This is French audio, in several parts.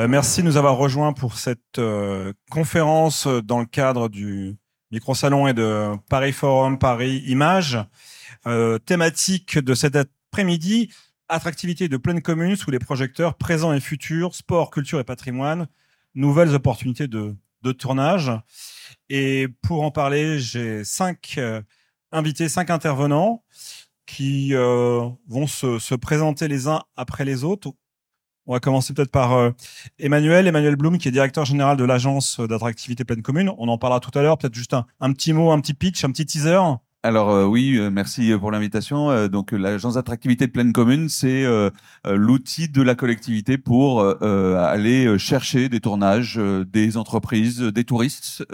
Euh, merci de nous avoir rejoints pour cette euh, conférence dans le cadre du micro-salon et de Paris Forum, Paris Images. Euh, thématique de cet après-midi, attractivité de pleine commune sous les projecteurs présents et futurs, sport, culture et patrimoine, nouvelles opportunités de, tournage. Et pour en parler, j'ai cinq euh, invités, cinq intervenants qui euh, vont se, présenter les uns après les autres. On va commencer peut-être par euh, Emmanuel, Emmanuel Blum, qui est directeur général de l'agence d'attractivité pleine commune. On en parlera tout à l'heure. Peut-être juste un, un, petit mot, un petit pitch, un petit teaser. Alors euh, oui, euh, merci pour l'invitation. Euh, donc l'agence d'attractivité pleine commune, c'est l'outil de la collectivité pour aller chercher des tournages, des entreprises, des touristes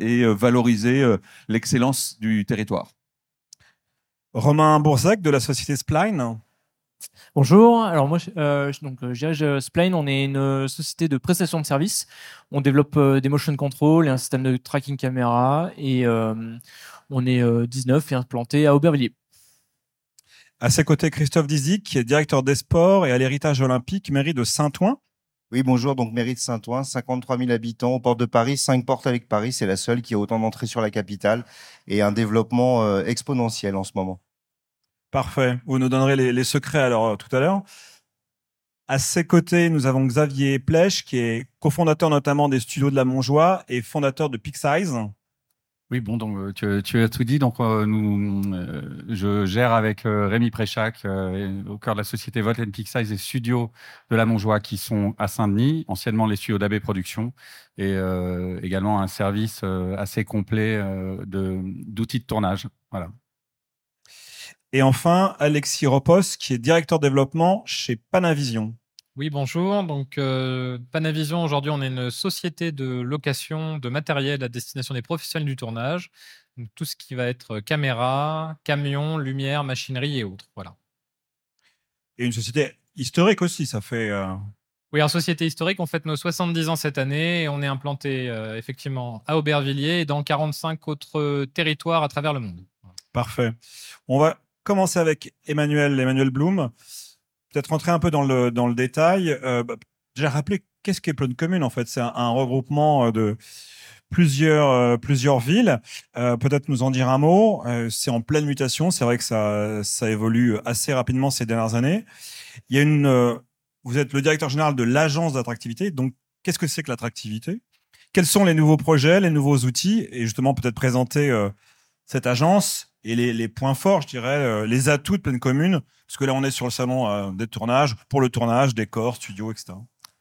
et valoriser l'excellence du territoire. Romain Bourzac de la société Spline. Bonjour, alors moi, euh, donc je Spline, on est une société de prestation de services. On développe des motion control et un système de tracking caméra et euh, on est 19 et implanté à Aubervilliers. À ses côtés, Christophe Dizic, qui est directeur des sports et à l'héritage olympique, mairie de Saint-Ouen. Oui, bonjour, donc mairie de Saint-Ouen, 53 000 habitants aux portes de Paris, 5 portes avec Paris, c'est la seule qui a autant d'entrées sur la capitale et un développement euh, exponentiel en ce moment. Parfait, vous nous donnerez les, secrets alors euh, tout à l'heure. À ses côtés, nous avons Xavier Plèche, qui est cofondateur notamment des studios de la Montjoie et fondateur de Pixize. Oui, bon, donc euh, tu, as tout dit. Donc, euh, nous, euh, je gère avec Rémi Préchac, au cœur de la société Volt and Size, les studios de la Montjoie qui sont à Saint-Denis, anciennement les studios d'AB Productions, et également un service assez complet d'outils de, tournage. Voilà. Et enfin, Alexis Ropos, qui est directeur développement chez Panavision. Oui, bonjour. Donc, euh, Panavision, aujourd'hui, on est une société de location de matériel à destination des professionnels du tournage. Donc, tout ce qui va être caméra, camion, lumière, machinerie et autres. Voilà. Et une société historique aussi, ça fait. Euh, oui, en société historique, on fête nos 70 ans cette année et on est implanté euh, effectivement à Aubervilliers et dans 45 autres territoires à travers le monde. Parfait. On va commencer avec Emmanuel, Emmanuel Blum peut-être rentrer un peu dans le, dans le détail. Euh, bah, J'ai rappelé qu'est-ce qu'est Pleine Commune en fait. C'est un, regroupement euh, de plusieurs euh, plusieurs villes. Euh, peut-être nous en dire un mot. Euh, c'est en pleine mutation. C'est vrai que ça ça évolue assez rapidement ces dernières années. Il y a une. vous êtes le directeur général de l'agence d'attractivité. Donc qu'est-ce que c'est que l'attractivité? Quels sont les nouveaux projets, les nouveaux outils? Et justement peut-être présenter cette agence et les, points forts, je dirais, euh, les atouts de pleine commune, parce que là on est sur le salon euh, des tournages, pour le tournage, décor, studio, etc.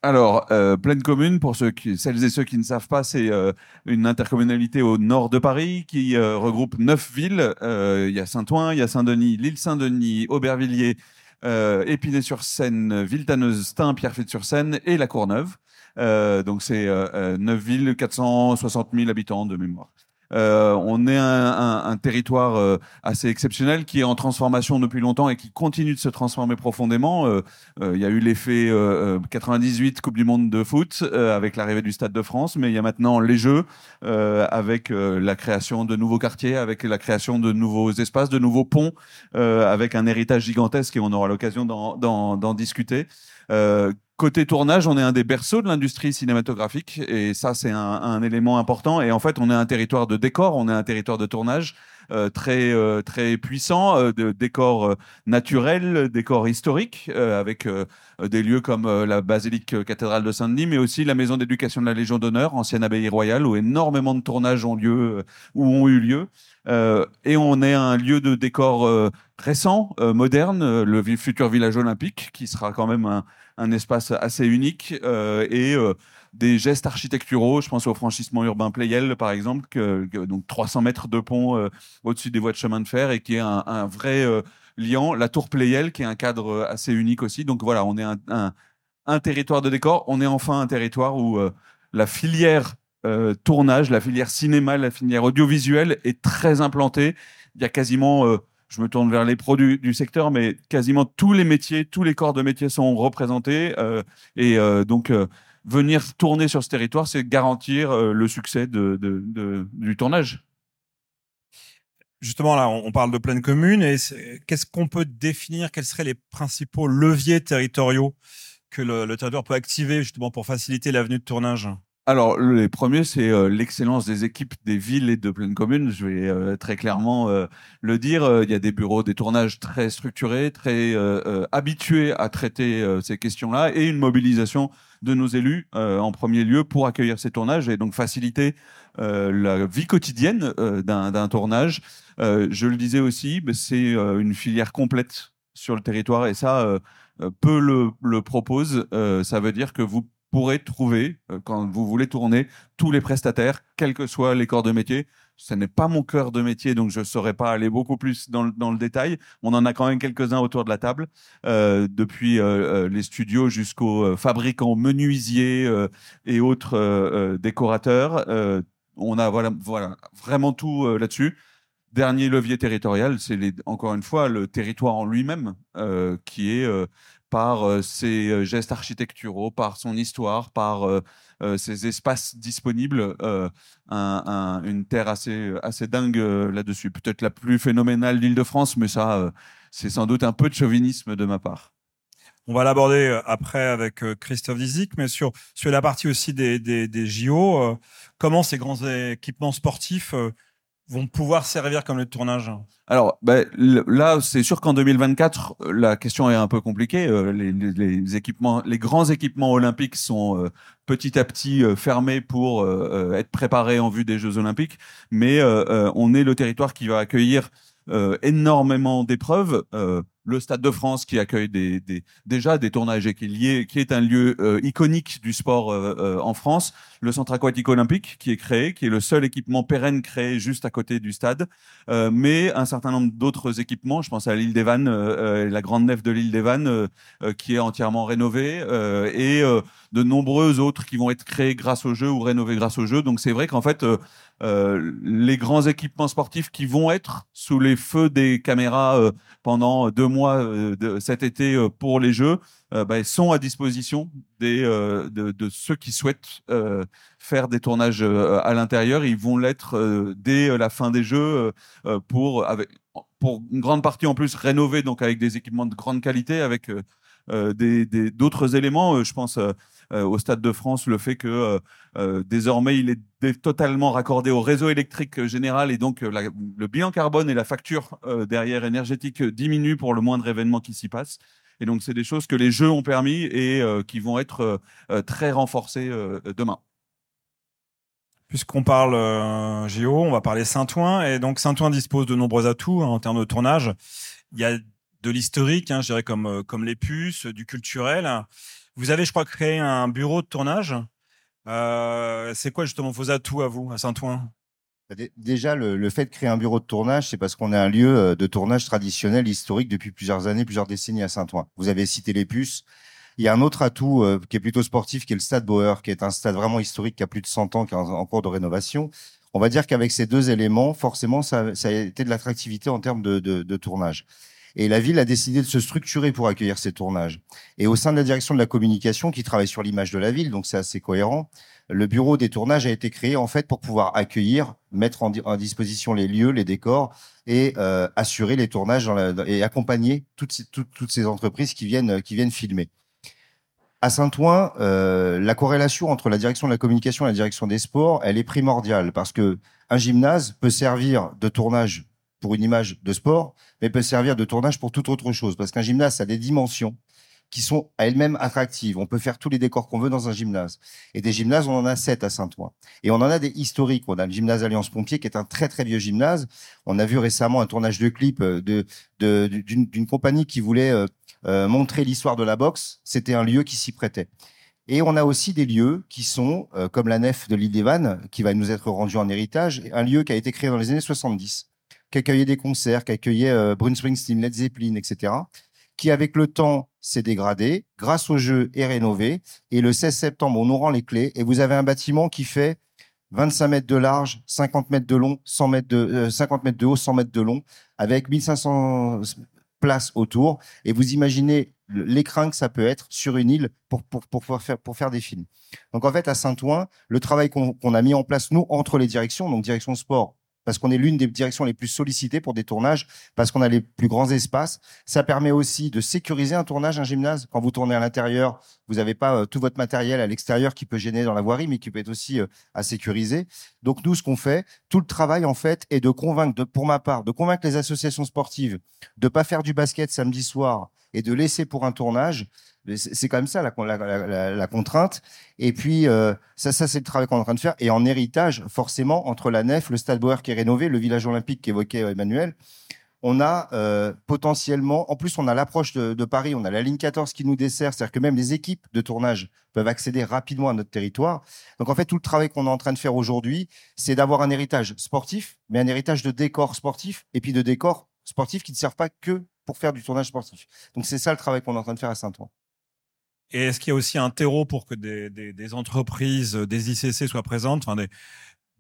Alors, euh, Pleine Commune, pour ceux celles et ceux qui ne savent pas, c'est euh, une intercommunalité au nord de Paris qui regroupe neuf villes. Il y a Saint-Ouen, il y a Saint-Denis, l'île Saint-Denis, Aubervilliers, Épinay-sur-Seine, Villetaneuse, Stein, Pierrefitte-sur-Seine et La Courneuve. donc c'est neuf villes, 460 000 habitants de mémoire. Euh, on est un, un, territoire euh, assez exceptionnel qui est en transformation depuis longtemps et qui continue de se transformer profondément. Euh, il y a eu l'effet 98 Coupe du Monde de foot avec l'arrivée du Stade de France, mais il y a maintenant les Jeux avec la création de nouveaux quartiers, avec la création de nouveaux espaces, de nouveaux ponts, avec un héritage gigantesque et on aura l'occasion d'en discuter. Côté tournage, on est un des berceaux de l'industrie cinématographique et ça, c'est un, élément important. Et en fait, on est un territoire de décor, on est un territoire de tournage très euh, très puissant, euh, de décors naturels, décors historiques, avec des lieux comme la basilique cathédrale de Saint-Denis, mais aussi la maison d'éducation de la Légion d'honneur, ancienne abbaye royale, où énormément de tournages ont lieu, ou ont eu lieu. et on est un lieu de décor récent, moderne, le futur village olympique, qui sera quand même un, un espace assez unique et des gestes architecturaux. Je pense au franchissement urbain Playel, par exemple, donc 300 mètres de pont euh, au-dessus des voies de chemin de fer et qui est un, vrai euh, liant. La tour Playel, qui est un cadre euh, assez unique aussi. Donc voilà, on est un, territoire de décor. On est enfin un territoire où la filière tournage, la filière cinéma, la filière audiovisuelle est très implantée. Il y a quasiment je me tourne vers les produits du secteur, mais quasiment tous les métiers, tous les corps de métiers sont représentés. Euh, et euh, donc, venir tourner sur ce territoire, c'est garantir euh, le succès du tournage. Justement, là, on parle de pleine commune. Et qu'est-ce qu'on peut définir? Quels seraient les principaux leviers territoriaux que le, le territoire peut activer justement pour faciliter l'avenue de tournage? Alors, les premiers, c'est euh, l'excellence des équipes des villes et de pleine commune. Je vais euh, très clairement euh, le dire. Il y a des bureaux, des tournages très structurés, très habitués à traiter ces questions-là et une mobilisation de nos élus en premier lieu pour accueillir ces tournages et donc faciliter la vie quotidienne d'un tournage. Je le disais aussi, c'est une filière complète sur le territoire et ça, peu le, propose. Ça veut dire que vous pourrez trouver, euh, quand vous voulez tourner, tous les prestataires, quels que soient les corps de métier. Ce n'est pas mon cœur de métier, donc je ne saurais pas aller beaucoup plus dans, le- détail. On en a quand même quelques-uns autour de la table, euh, depuis euh, les studios jusqu'aux fabricants menuisiers et autres décorateurs. On a voilà, voilà, vraiment tout là-dessus. Dernier levier territorial, c'est encore une fois le territoire en lui-même, qui est par euh, ses euh, gestes architecturaux, par son histoire, par euh, ses espaces disponibles, un- un- une terre assez, assez dingue là-dessus. Peut-être la plus phénoménale d'Île-de-France, mais ça, c'est sans doute un peu de chauvinisme de ma part. On va l'aborder après avec Christophe Dizic, mais sur, sur la partie aussi des, des, des JO, comment ces grands équipements sportifs vont pouvoir servir comme le tournage Alors ben, là, c'est sûr qu'en 2024, euh, la question est un peu compliquée. Euh, Les, équipements, les grands équipements olympiques sont euh, petit à petit euh, fermés pour être préparés en vue des Jeux olympiques, mais on est le territoire qui va accueillir énormément d'épreuves. Le Stade de France qui accueille des, des- déjà des tournages et qui est, lié- qui est un lieu euh, iconique du sport euh, euh, en France. Le Centre aquatique olympique qui est créé, qui est le seul équipement pérenne créé juste à côté du stade. Euh, mais un certain nombre d'autres équipements, je pense à l'île des Vannes, euh, euh, la grande nef de l'île des Vannes, qui est entièrement rénovée, et de nombreux autres qui vont être créés grâce au jeu ou rénovés grâce au jeu. Donc c'est vrai qu'en fait, euh, les grands équipements sportifs qui vont être sous les feux des caméras euh, pendant deux mois euh, de cet été euh, pour les jeux, bah, sont à disposition des, de, de ceux qui souhaitent faire des tournages à l'intérieur. Ils vont l'être dès la fin des jeux pour, avec, pour une grande partie en plus rénovés, donc avec des équipements de grande qualité, avec euh, d'autres éléments. Euh, je pense euh, au Stade de France, le fait que désormais il est totalement raccordé au réseau électrique général et donc le bilan carbone et la facture derrière énergétique diminuent pour le moindre événement qui s'y passe. Et donc c'est des choses que les jeux ont permis et qui vont être très renforcées demain. Puisqu'on parle JO, on va parler Saint-Ouen. Et donc Saint-Ouen dispose de nombreux atouts hein, en termes de tournage. Il y a de l'historique, hein, je dirais comme, euh, comme les puces, du culturel. Vous avez, je crois, créé un bureau de tournage. Euh, c'est quoi justement vos atouts à vous, à Saint-Ouen? Dé- Déjà, le, fait de créer un bureau de tournage, c'est parce qu'on est un lieu euh, de tournage traditionnel, historique depuis plusieurs années, plusieurs décennies à Saint-Ouen. Vous avez cité les puces. Il y a un autre atout euh, qui est plutôt sportif, qui est le Stade Bauer, qui est un stade vraiment historique qui a plus de 100 ans, qui est en, cours de rénovation. On va dire qu'avec ces deux éléments, forcément, ça, a été de l'attractivité en termes de, de tournage. Et la ville a décidé de se structurer pour accueillir ces tournages. Et au sein de la direction de la communication, qui travaille sur l'image de la ville, donc c'est assez cohérent, le bureau des tournages a été créé en fait pour pouvoir accueillir, mettre en, di- en disposition les lieux, les décors et euh, assurer les tournages et accompagner toutes ces, toutes, toutes ces entreprises qui viennent qui viennent filmer. À Saint-Ouen, euh, la corrélation entre la direction de la communication et la direction des sports, elle est primordiale parce que un gymnase peut servir de tournage pour une image de sport, mais peut servir de tournage pour toute autre chose parce qu'un gymnase a des dimensions qui sont à elles-mêmes attractives. On peut faire tous les décors qu'on veut dans un gymnase. Et des gymnases, on en a sept à Saint-Ouen. Et on en a des historiques. On a le gymnase Alliance Pompier, qui est un très très vieux gymnase. On a vu récemment un tournage de clip euh, de d'une compagnie qui voulait euh, euh, montrer l'histoire de la boxe. C'était un lieu qui s'y prêtait. Et on a aussi des lieux qui sont, comme la nef de l'île des Vannes, qui va nous être rendue en héritage, un lieu qui a été créé dans les années 70, qui accueillait des concerts, qui accueillait euh, Bruce Springsteen, Led Zeppelin, etc., qui avec le temps s'est dégradé, grâce au jeu est rénové, et le 16 septembre, on nous rend les clés, et vous avez un bâtiment qui fait 25 mètres de large, 50 mètres de long, 100 mètres de, euh, 50 mètres de haut, 100 mètres de long, avec 1500 places autour. Et vous imaginez l'écran que ça peut être sur une île pour, pour, pour, faire, pour faire des films. Donc en fait, à Saint-Ouen, le travail qu'on a mis en place, nous, entre les directions, donc direction sport parce qu'on est l'une des directions les plus sollicitées pour des tournages, parce qu'on a les plus grands espaces. Ça permet aussi de sécuriser un tournage, un gymnase. Quand vous tournez à l'intérieur, vous n'avez pas euh, tout votre matériel à l'extérieur qui peut gêner dans la voirie, mais qui peut être aussi euh, à sécuriser. Donc nous, ce qu'on fait, tout le travail en fait, est de convaincre, pour ma part, de convaincre les associations sportives de pas faire du basket samedi soir et de laisser pour un tournage. C'est quand même ça la, contrainte. Et puis euh, ça, ça c'est le travail qu'on est en train de faire. Et en héritage, forcément, entre la nef, le Stade Bauer qui est rénové, le village olympique qu'évoquait Emmanuel, on a euh, potentiellement, en plus on a l'approche de, Paris, on a la ligne 14 qui nous dessert, c'est-à-dire que même les équipes de tournage peuvent accéder rapidement à notre territoire. Donc en fait, tout le travail qu'on est en train de faire aujourd'hui, c'est d'avoir un héritage sportif, mais un héritage de décors sportifs et puis de décors sportifs qui ne servent pas que pour faire du tournage sportif. Donc c'est ça le travail qu'on est en train de faire à Saint-Ouen. Et est-ce qu'il y a aussi un terreau pour que des, entreprises, des ICC soient présentes,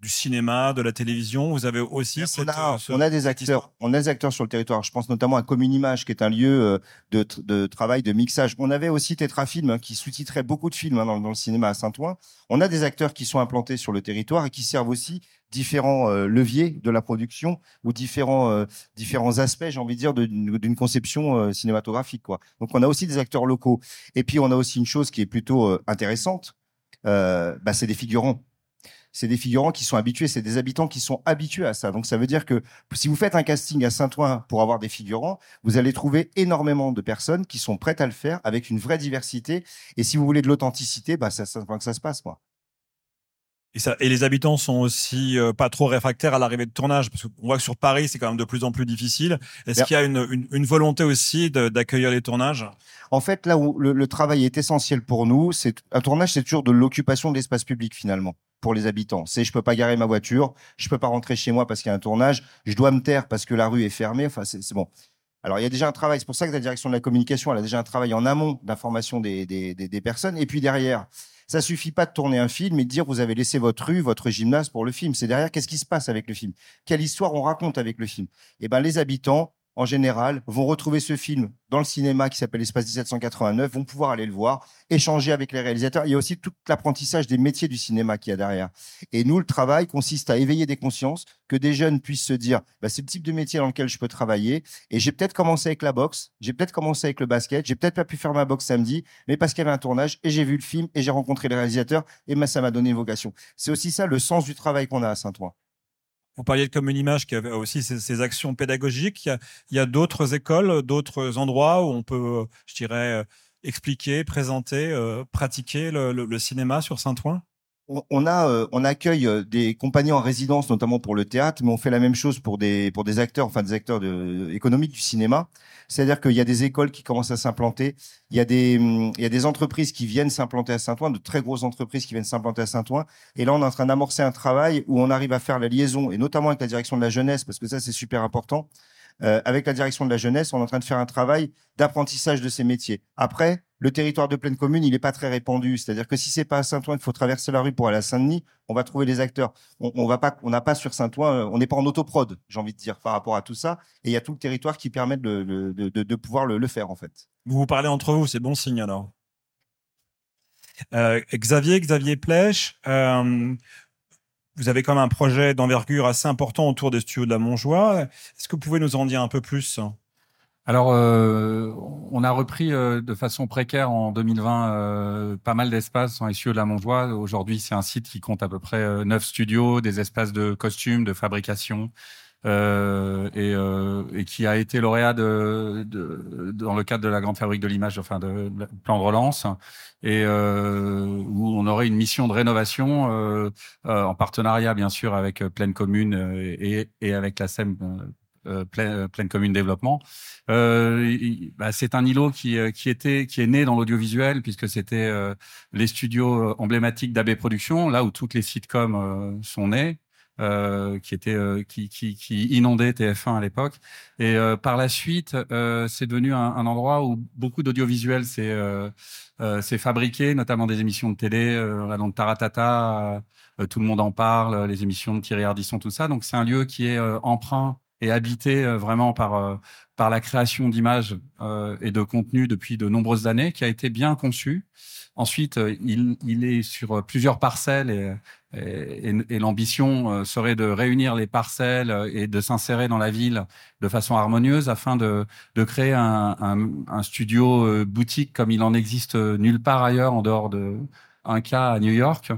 du cinéma, de la télévision Vous avez aussi on, cette, a, euh, ce- on a des acteurs, on a des acteurs sur le territoire. Je pense notamment à Commune Image, qui est un lieu euh, de, tr- de travail, de mixage. On avait aussi Tetrafilm, hein, qui sous-titrait beaucoup de films hein, dans, dans le cinéma à Saint-Ouen. On a des acteurs qui sont implantés sur le territoire et qui servent aussi différents euh, leviers de la production ou différents euh, différents aspects, j'ai envie de dire, d'une conception euh, cinématographique. Quoi. Donc on a aussi des acteurs locaux. Et puis on a aussi une chose qui est plutôt intéressante, bah, c'est des figurants c'est des figurants qui sont habitués, c'est des habitants qui sont habitués à ça. Donc ça veut dire que si vous faites un casting à Saint-Ouen pour avoir des figurants, vous allez trouver énormément de personnes qui sont prêtes à le faire avec une vraie diversité. Et si vous voulez de l'authenticité, bah ça, ça, que ça se passe, quoi. Et, ça, et les habitants sont aussi euh, pas trop réfractaires à l'arrivée de tournage, parce qu'on voit que sur Paris, c'est quand même de plus en plus difficile. Est-ce Bien. qu'il y a une, une, une volonté aussi de- d'accueillir les tournages? En fait, là où le, le travail est essentiel pour nous, c'est un tournage, c'est toujours de l'occupation de l'espace public finalement pour les habitants. C'est je peux pas garer ma voiture, je peux pas rentrer chez moi parce qu'il y a un tournage, je dois me taire parce que la rue est fermée. Enfin, c'est bon. Alors, il y a déjà un travail. C'est pour ça que la direction de la communication, elle a déjà un travail en amont d'information des, des, des, personnes. Et puis derrière, ça suffit pas de tourner un film et de dire vous avez laissé votre rue, votre gymnase pour le film. C'est derrière qu'est-ce qui se passe avec le film, quelle histoire on raconte avec le film? Et ben les habitants en général, vont retrouver ce film dans le cinéma qui s'appelle Espace 1789, vont pouvoir aller le voir, échanger avec les réalisateurs. Il y a aussi tout l'apprentissage des métiers du cinéma qu'il y a derrière. Et nous, le travail consiste à éveiller des consciences, que des jeunes puissent se dire, bah, c'est le type de métier dans lequel je peux travailler. Et j'ai peut-être commencé avec la boxe, j'ai peut-être commencé avec le basket, j'ai peut-être pas pu faire ma boxe samedi, mais parce qu'il y avait un tournage et j'ai vu le film et j'ai rencontré les réalisateurs et ben, ça m'a donné une vocation. C'est aussi ça le sens du travail qu'on a à Saint-Ouen. Vous parliez de Commune Image qui avait aussi ses, actions pédagogiques. Il y a, d'autres écoles, d'autres endroits où on peut, je dirais, euh, expliquer, présenter, euh, pratiquer le cinéma sur Saint-Ouen? On, a, euh, on accueille euh, des compagnies en résidence, notamment pour le théâtre, mais on fait la même chose pour des, pour des acteurs, enfin des acteurs de, économiques du cinéma. C'est-à-dire qu'il y a des écoles qui commencent à s'implanter, il y a des, hum, il y a des entreprises qui viennent s'implanter à Saint-Ouen, de très grosses entreprises qui viennent s'implanter à Saint-Ouen. Et là, on est en train d'amorcer un travail où on arrive à faire la liaison, et notamment avec la direction de la jeunesse, parce que ça, c'est super important. Euh, avec la direction de la jeunesse, on est en train de faire un travail d'apprentissage de ces métiers. Après, le territoire de pleine commune, il n'est pas très répandu. C'est-à-dire que si c'est pas à Saint-Ouen qu'il faut traverser la rue pour aller à Saint-Denis, on va trouver des acteurs. On, on pas, n'a pas sur Saint-Ouen, euh, on n'est pas en autoprod, j'ai envie de dire, par rapport à tout ça. Et il y a tout le territoire qui permet de, pouvoir le, faire, en fait. Vous vous parlez entre vous, c'est bon signe alors. Euh, Xavier, Xavier Plèche, vous avez même un projet d'envergure assez important autour des studios de la Montjoie. Est-ce que vous pouvez nous en dire un peu plus? Alors, euh, on a repris euh, de façon précaire en 2020 euh, pas mal d'espaces les studios de la Montjoie. Aujourd'hui, c'est un site qui compte à peu près neuf studios, des espaces de costumes, de fabrication, euh, et, euh, et qui a été lauréat de, de- dans le cadre de la grande fabrique de l'image, enfin de, plan de relance, et euh, où on aurait une mission de rénovation euh, en partenariat bien sûr avec Pleine Commune et, et avec la SEM. euh, Pleine, Pleine Commune Développement. Euh, bah, c'est un îlot qui, qui était qui est né dans l'audiovisuel puisque c'était euh, les studios emblématiques d'AB Productions, là où toutes les sitcoms sont nés. Euh, qui était euh, qui, inondait TF1 à l'époque. Et euh, par la suite c'est devenu un, endroit où beaucoup d'audiovisuel s'est fabriqué notamment des émissions de télé là, donc Taratata tout le monde en parle les émissions de Thierry Ardisson tout ça. Donc c'est un lieu qui est emprunt est habité euh, vraiment par euh, par la création d'images euh, et de contenus depuis de nombreuses années, qui a été bien conçu. Ensuite, il, il est sur plusieurs parcelles et, et, et l'ambition euh, serait de réunir les parcelles et de s'insérer dans la ville de façon harmonieuse afin de, de créer un, un, un studio boutique comme il en existe nulle part ailleurs en dehors de un cas à New York,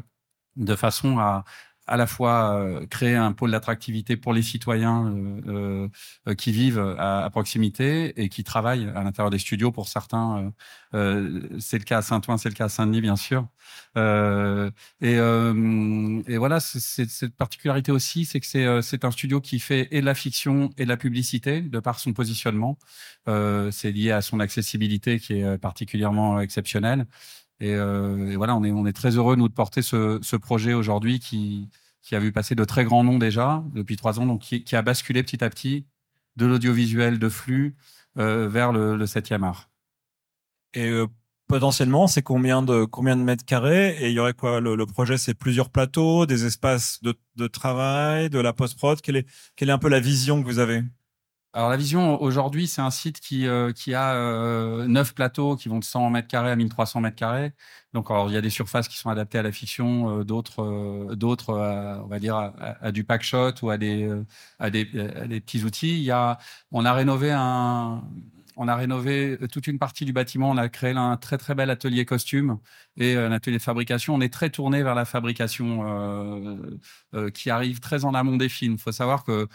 de façon à, à la fois euh, créer un pôle d'attractivité pour les citoyens euh, euh, qui vivent à, proximité et qui travaillent à l'intérieur des studios. Pour certains, c'est le cas à Saint-Ouen, c'est le cas à Saint-Denis, bien sûr. et, et voilà, c'est cette particularité aussi, c'est que c'est un studio qui fait et de la fiction et de la publicité de par son positionnement. c'est lié à son accessibilité qui est particulièrement exceptionnelle. Et, euh, et, voilà, on est, très heureux, nous, de porter ce, projet aujourd'hui qui, a vu passer de très grands noms déjà depuis trois ans, donc qui, a basculé petit à petit de l'audiovisuel de flux euh, vers le, le 7e art. Et euh, potentiellement, c'est combien de, mètres carrés? Et il y aurait quoi? Le, projet, c'est plusieurs plateaux, des espaces de, travail, de la post-prod? Quelle est un peu la vision que vous avez? Alors la vision aujourd'hui, c'est un site qui euh, qui a euh, neuf plateaux qui vont de 100 mètres carrés à 1300 mètres carrés. Donc alors il y a des surfaces qui sont adaptées à la fiction, euh, d'autres euh, d'autres on va dire à, à, du pack shot ou à des à des, à des petits outils. Il y a on a rénové un on a rénové toute une partie du bâtiment. On a créé un très très bel atelier costume et un atelier de fabrication. On est très tourné vers la fabrication euh, euh, qui arrive très en amont des films. Il faut savoir que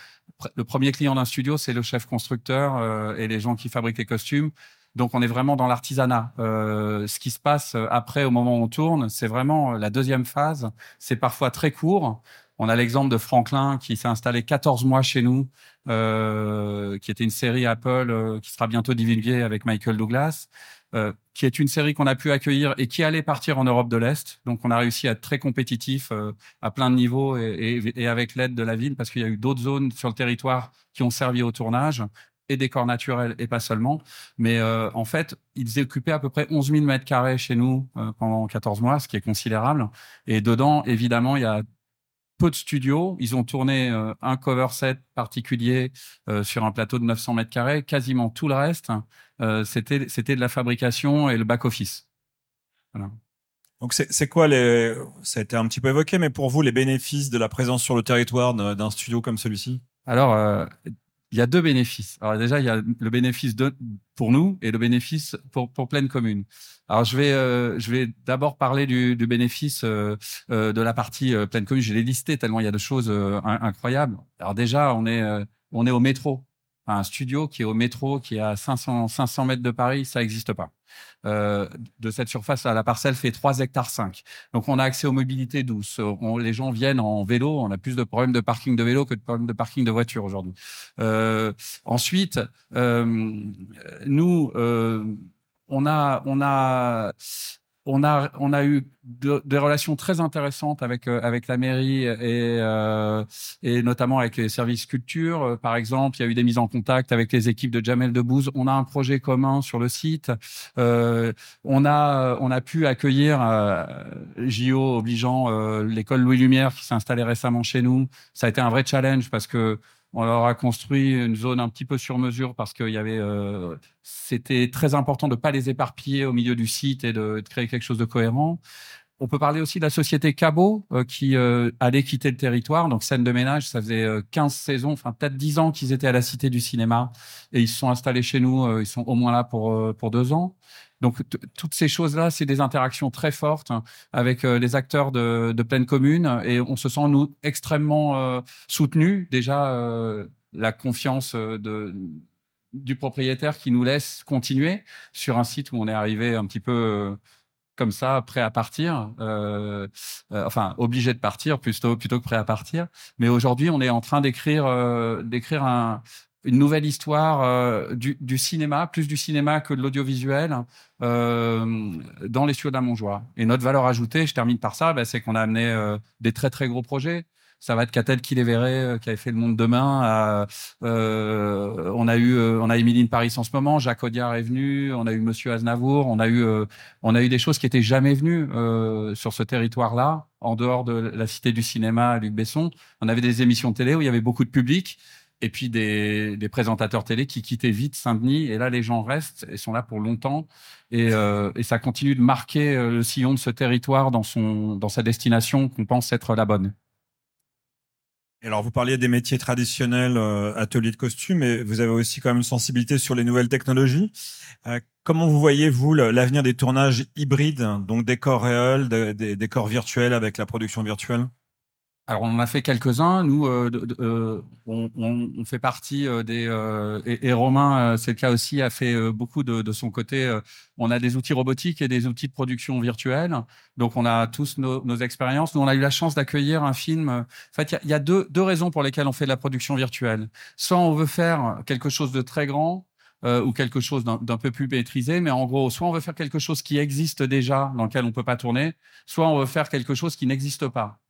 le premier client d'un studio, c'est le chef constructeur euh, et les gens qui fabriquent les costumes. Donc on est vraiment dans l'artisanat. Euh, ce qui se passe après, au moment où on tourne, c'est vraiment la deuxième phase. C'est parfois très court. On a l'exemple de Franklin qui s'est installé 14 mois chez nous, euh, qui était une série Apple euh, qui sera bientôt divulguée avec Michael Douglas, euh, qui est une série qu'on a pu accueillir et qui allait partir en Europe de l'Est. Donc on a réussi à être très compétitif euh, à plein de niveaux et, et, et avec l'aide de la ville parce qu'il y a eu d'autres zones sur le territoire qui ont servi au tournage et décors naturels et pas seulement. Mais euh, en fait, ils occupaient à peu près 11 000 mètres carrés chez nous euh, pendant 14 mois, ce qui est considérable. Et dedans, évidemment, il y a peu de studios. Ils ont tourné euh, un cover set particulier euh, sur un plateau de 900 mètres carrés. Quasiment tout le reste, euh, c'était c'était de la fabrication et le back office. Voilà. Donc c'est quoi les ça a été un petit peu évoqué, mais pour vous les bénéfices de la présence sur le territoire d'un studio comme celui-ci? Alors il y a deux bénéfices. Alors déjà, il y a le bénéfice de, pour nous et le bénéfice pour, pour pleine commune. Alors je vais, euh, je vais d'abord parler du, du bénéfice euh, euh, de la partie euh, pleine commune. Je l'ai listé tellement il y a de choses euh, incroyables. Alors déjà, on est, euh, on est au métro. Un studio qui est au métro, qui est à 500, 500 mètres de Paris, ça n'existe pas. Euh, de cette surface la parcelle fait 3 hectares 5. Donc on a accès aux mobilités douces. Les gens viennent en vélo. On a plus de problèmes de parking de vélo que de problèmes de parking de voiture aujourd'hui. Euh, ensuite, euh, nous, on a, on a, on a, on a eu de, des relations très intéressantes avec euh, avec la mairie et euh, et notamment avec les services culture. Euh, par exemple, il y a eu des mises en contact avec les équipes de Jamel Debbouze. On a un projet commun sur le site. Euh, on a on a pu accueillir JO obligeant l'école Louis Lumière qui s'est installée récemment chez nous. Ça a été un vrai challenge parce que on leur a construit une zone un petit peu sur mesure parce qu'il euh, c'était très important de pas les éparpiller au milieu du site et de, créer quelque chose de cohérent. On peut parler aussi de la société Cabot euh, qui euh, allait quitter le territoire. Donc scène de ménage, ça faisait 15 saisons, enfin peut-être 10 ans qu'ils étaient à la Cité du Cinéma et ils se sont installés chez nous. ils sont au moins là pour deux ans. Donc toutes ces choses-là, c'est des interactions très fortes hein, avec euh, les acteurs de, pleine commune et on se sent nous extrêmement euh, soutenus. Déjà euh, la confiance du propriétaire qui nous laisse continuer sur un site où on est arrivé un petit peu comme ça, prêt à partir, enfin obligé de partir plutôt plutôt que prêt à partir. Mais aujourd'hui, on est en train d'écrire d'écrire un, une nouvelle histoire euh, du, cinéma, plus du cinéma que de l'audiovisuel, euh, dans les studios de la Montjoie. Et notre valeur ajoutée, je termine par ça, bah, c'est qu'on a amené euh, des très très gros projets. Ça va être Catel qui les verrait, qui avait fait Le Monde demain. On a eu, on a Émilie Paris en ce moment. Jacques Audiard est venu. On a eu Monsieur Aznavour. On a eu, on a eu des choses qui étaient jamais venues sur ce territoire-là, en dehors de la Cité du Cinéma, Luc Besson. On avait des émissions de télé où il y avait beaucoup de public et puis des, des présentateurs télé qui quittaient vite Saint-Denis. Et là, les gens restent et sont là pour longtemps. Et, euh, et ça continue de marquer euh, le sillon de ce territoire dans, son, dans sa destination qu'on pense être la bonne. Et alors, vous parliez des métiers traditionnels, euh, ateliers de costumes, mais vous avez aussi quand même une sensibilité sur les nouvelles technologies. Euh, comment vous voyez, vous, le- l'avenir des tournages hybrides, donc décors réels, des, des décors virtuels avec la production virtuelle? Alors, on en a fait quelques-uns. Nous, euh, euh, on, on- on fait partie euh, des... euh, et, et Romain, c'est le cas aussi, a fait beaucoup de, de son côté. on a des outils robotiques et des outils de production virtuelle. Donc, on a tous nos, nos expériences. Nous, on a eu la chance d'accueillir un film. En fait, il y y a deux, deux raisons pour lesquelles on fait de la production virtuelle. Soit on veut faire quelque chose de très grand, euh, ou quelque chose d'un d'un peu plus maîtrisé, mais en gros, soit on veut faire quelque chose qui existe déjà, dans lequel on peut pas tourner, soit on veut faire quelque chose qui n'existe pas.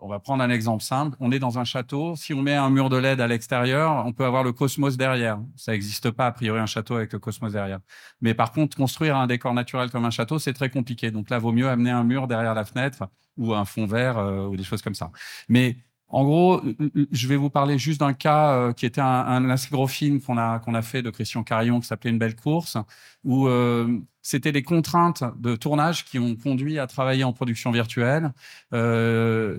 On va prendre un exemple simple. On est dans un château. Si on met un mur de LED à l'extérieur, on peut avoir le cosmos derrière. Ça n'existe pas, a priori, un château avec le cosmos derrière. Mais par contre, construire un décor naturel comme un château, c'est très compliqué. Donc là, vaut mieux amener un mur derrière la fenêtre ou un fond vert euh, ou des choses comme ça. Mais en gros, je vais vous parler juste d'un cas euh, qui était un, assez gros film qu'on a fait de Christian Carillon qui s'appelait Une belle course, où euh, c'était les contraintes de tournage qui ont conduit à travailler en production virtuelle. Euh,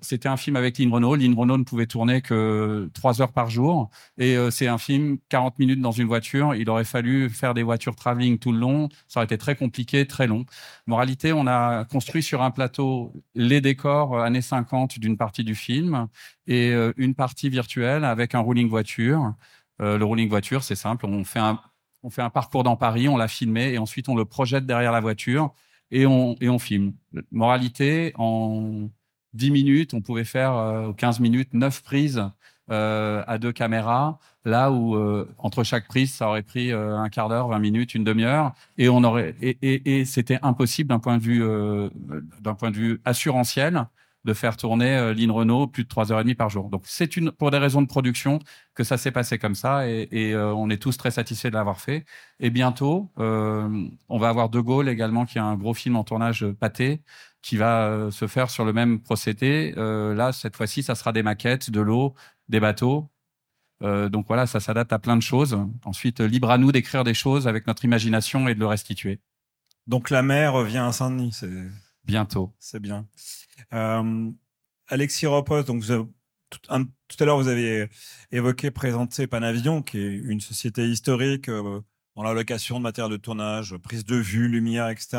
c'était un film avec Lynn Renault. Lynn Renault ne pouvait tourner que trois heures par jour. Et euh, c'est un film 40 minutes dans une voiture. Il aurait fallu faire des voitures travelling tout le long. Ça aurait été très compliqué, très long. Moralité, on a construit sur un plateau les décors euh, années 50 d'une partie du film et euh, une partie virtuelle avec un rouling voiture. Le rouling voiture, c'est simple. On fait un, on fait un parcours dans Paris, on l'a filmé et ensuite on le projette derrière la voiture et on, et on filme. Moralité, en 10 minutes, on pouvait faire, euh, 15 minutes, 9 prises euh, à deux caméras, là où euh, entre chaque prise, ça aurait pris euh, un quart d'heure, 20 minutes, une demi-heure, et on aurait et, et, c'était impossible d'un point de vue euh, point de vue assurantiel de faire tourner euh, Lynn Renault plus de trois heures et demie par jour. Donc c'est une pour des raisons de production que ça s'est passé comme ça et, euh, on est tous très satisfaits de l'avoir fait. Et bientôt, euh, on va avoir De Gaulle également qui a un gros film en tournage euh, pâté qui va euh, se faire sur le même procédé. Euh, là, cette fois-ci, ça sera des maquettes, de l'eau, des bateaux. Euh, donc voilà, ça s'adapte à plein de choses. Ensuite, libre à nous d'écrire des choses avec notre imagination et de le restituer. Donc la mer vient à Saint-Denis, Bientôt. c'est bien. Euh, Alexis Repos, donc vous avez- tout, un- tout à l'heure vous avez évoqué, présenté Panavision, qui est une société historique euh, dans la location de matériel de tournage, prise de vue, lumière, etc.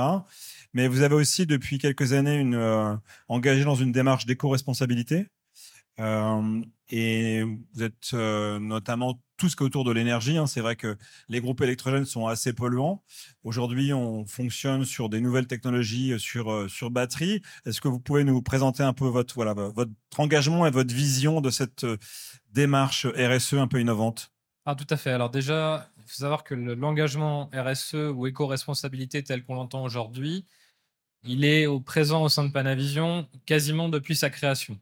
Mais vous avez aussi depuis quelques années euh, engagé dans une démarche d'éco-responsabilité. Euh, et vous êtes euh, notamment tout ce qui est autour de l'énergie. hein. C'est vrai que les groupes électrogènes sont assez polluants. Aujourd'hui, on fonctionne sur des nouvelles technologies sur, euh, sur batterie. Est-ce que vous pouvez nous présenter un peu votre, voilà, votre engagement et votre vision de cette démarche RSE un peu innovante? Ah, tout à fait. Alors déjà, faut savoir que le- l'engagement RSE ou éco-responsabilité tel qu'on l'entend aujourd'hui, il est au présent au sein de Panavision quasiment depuis sa création.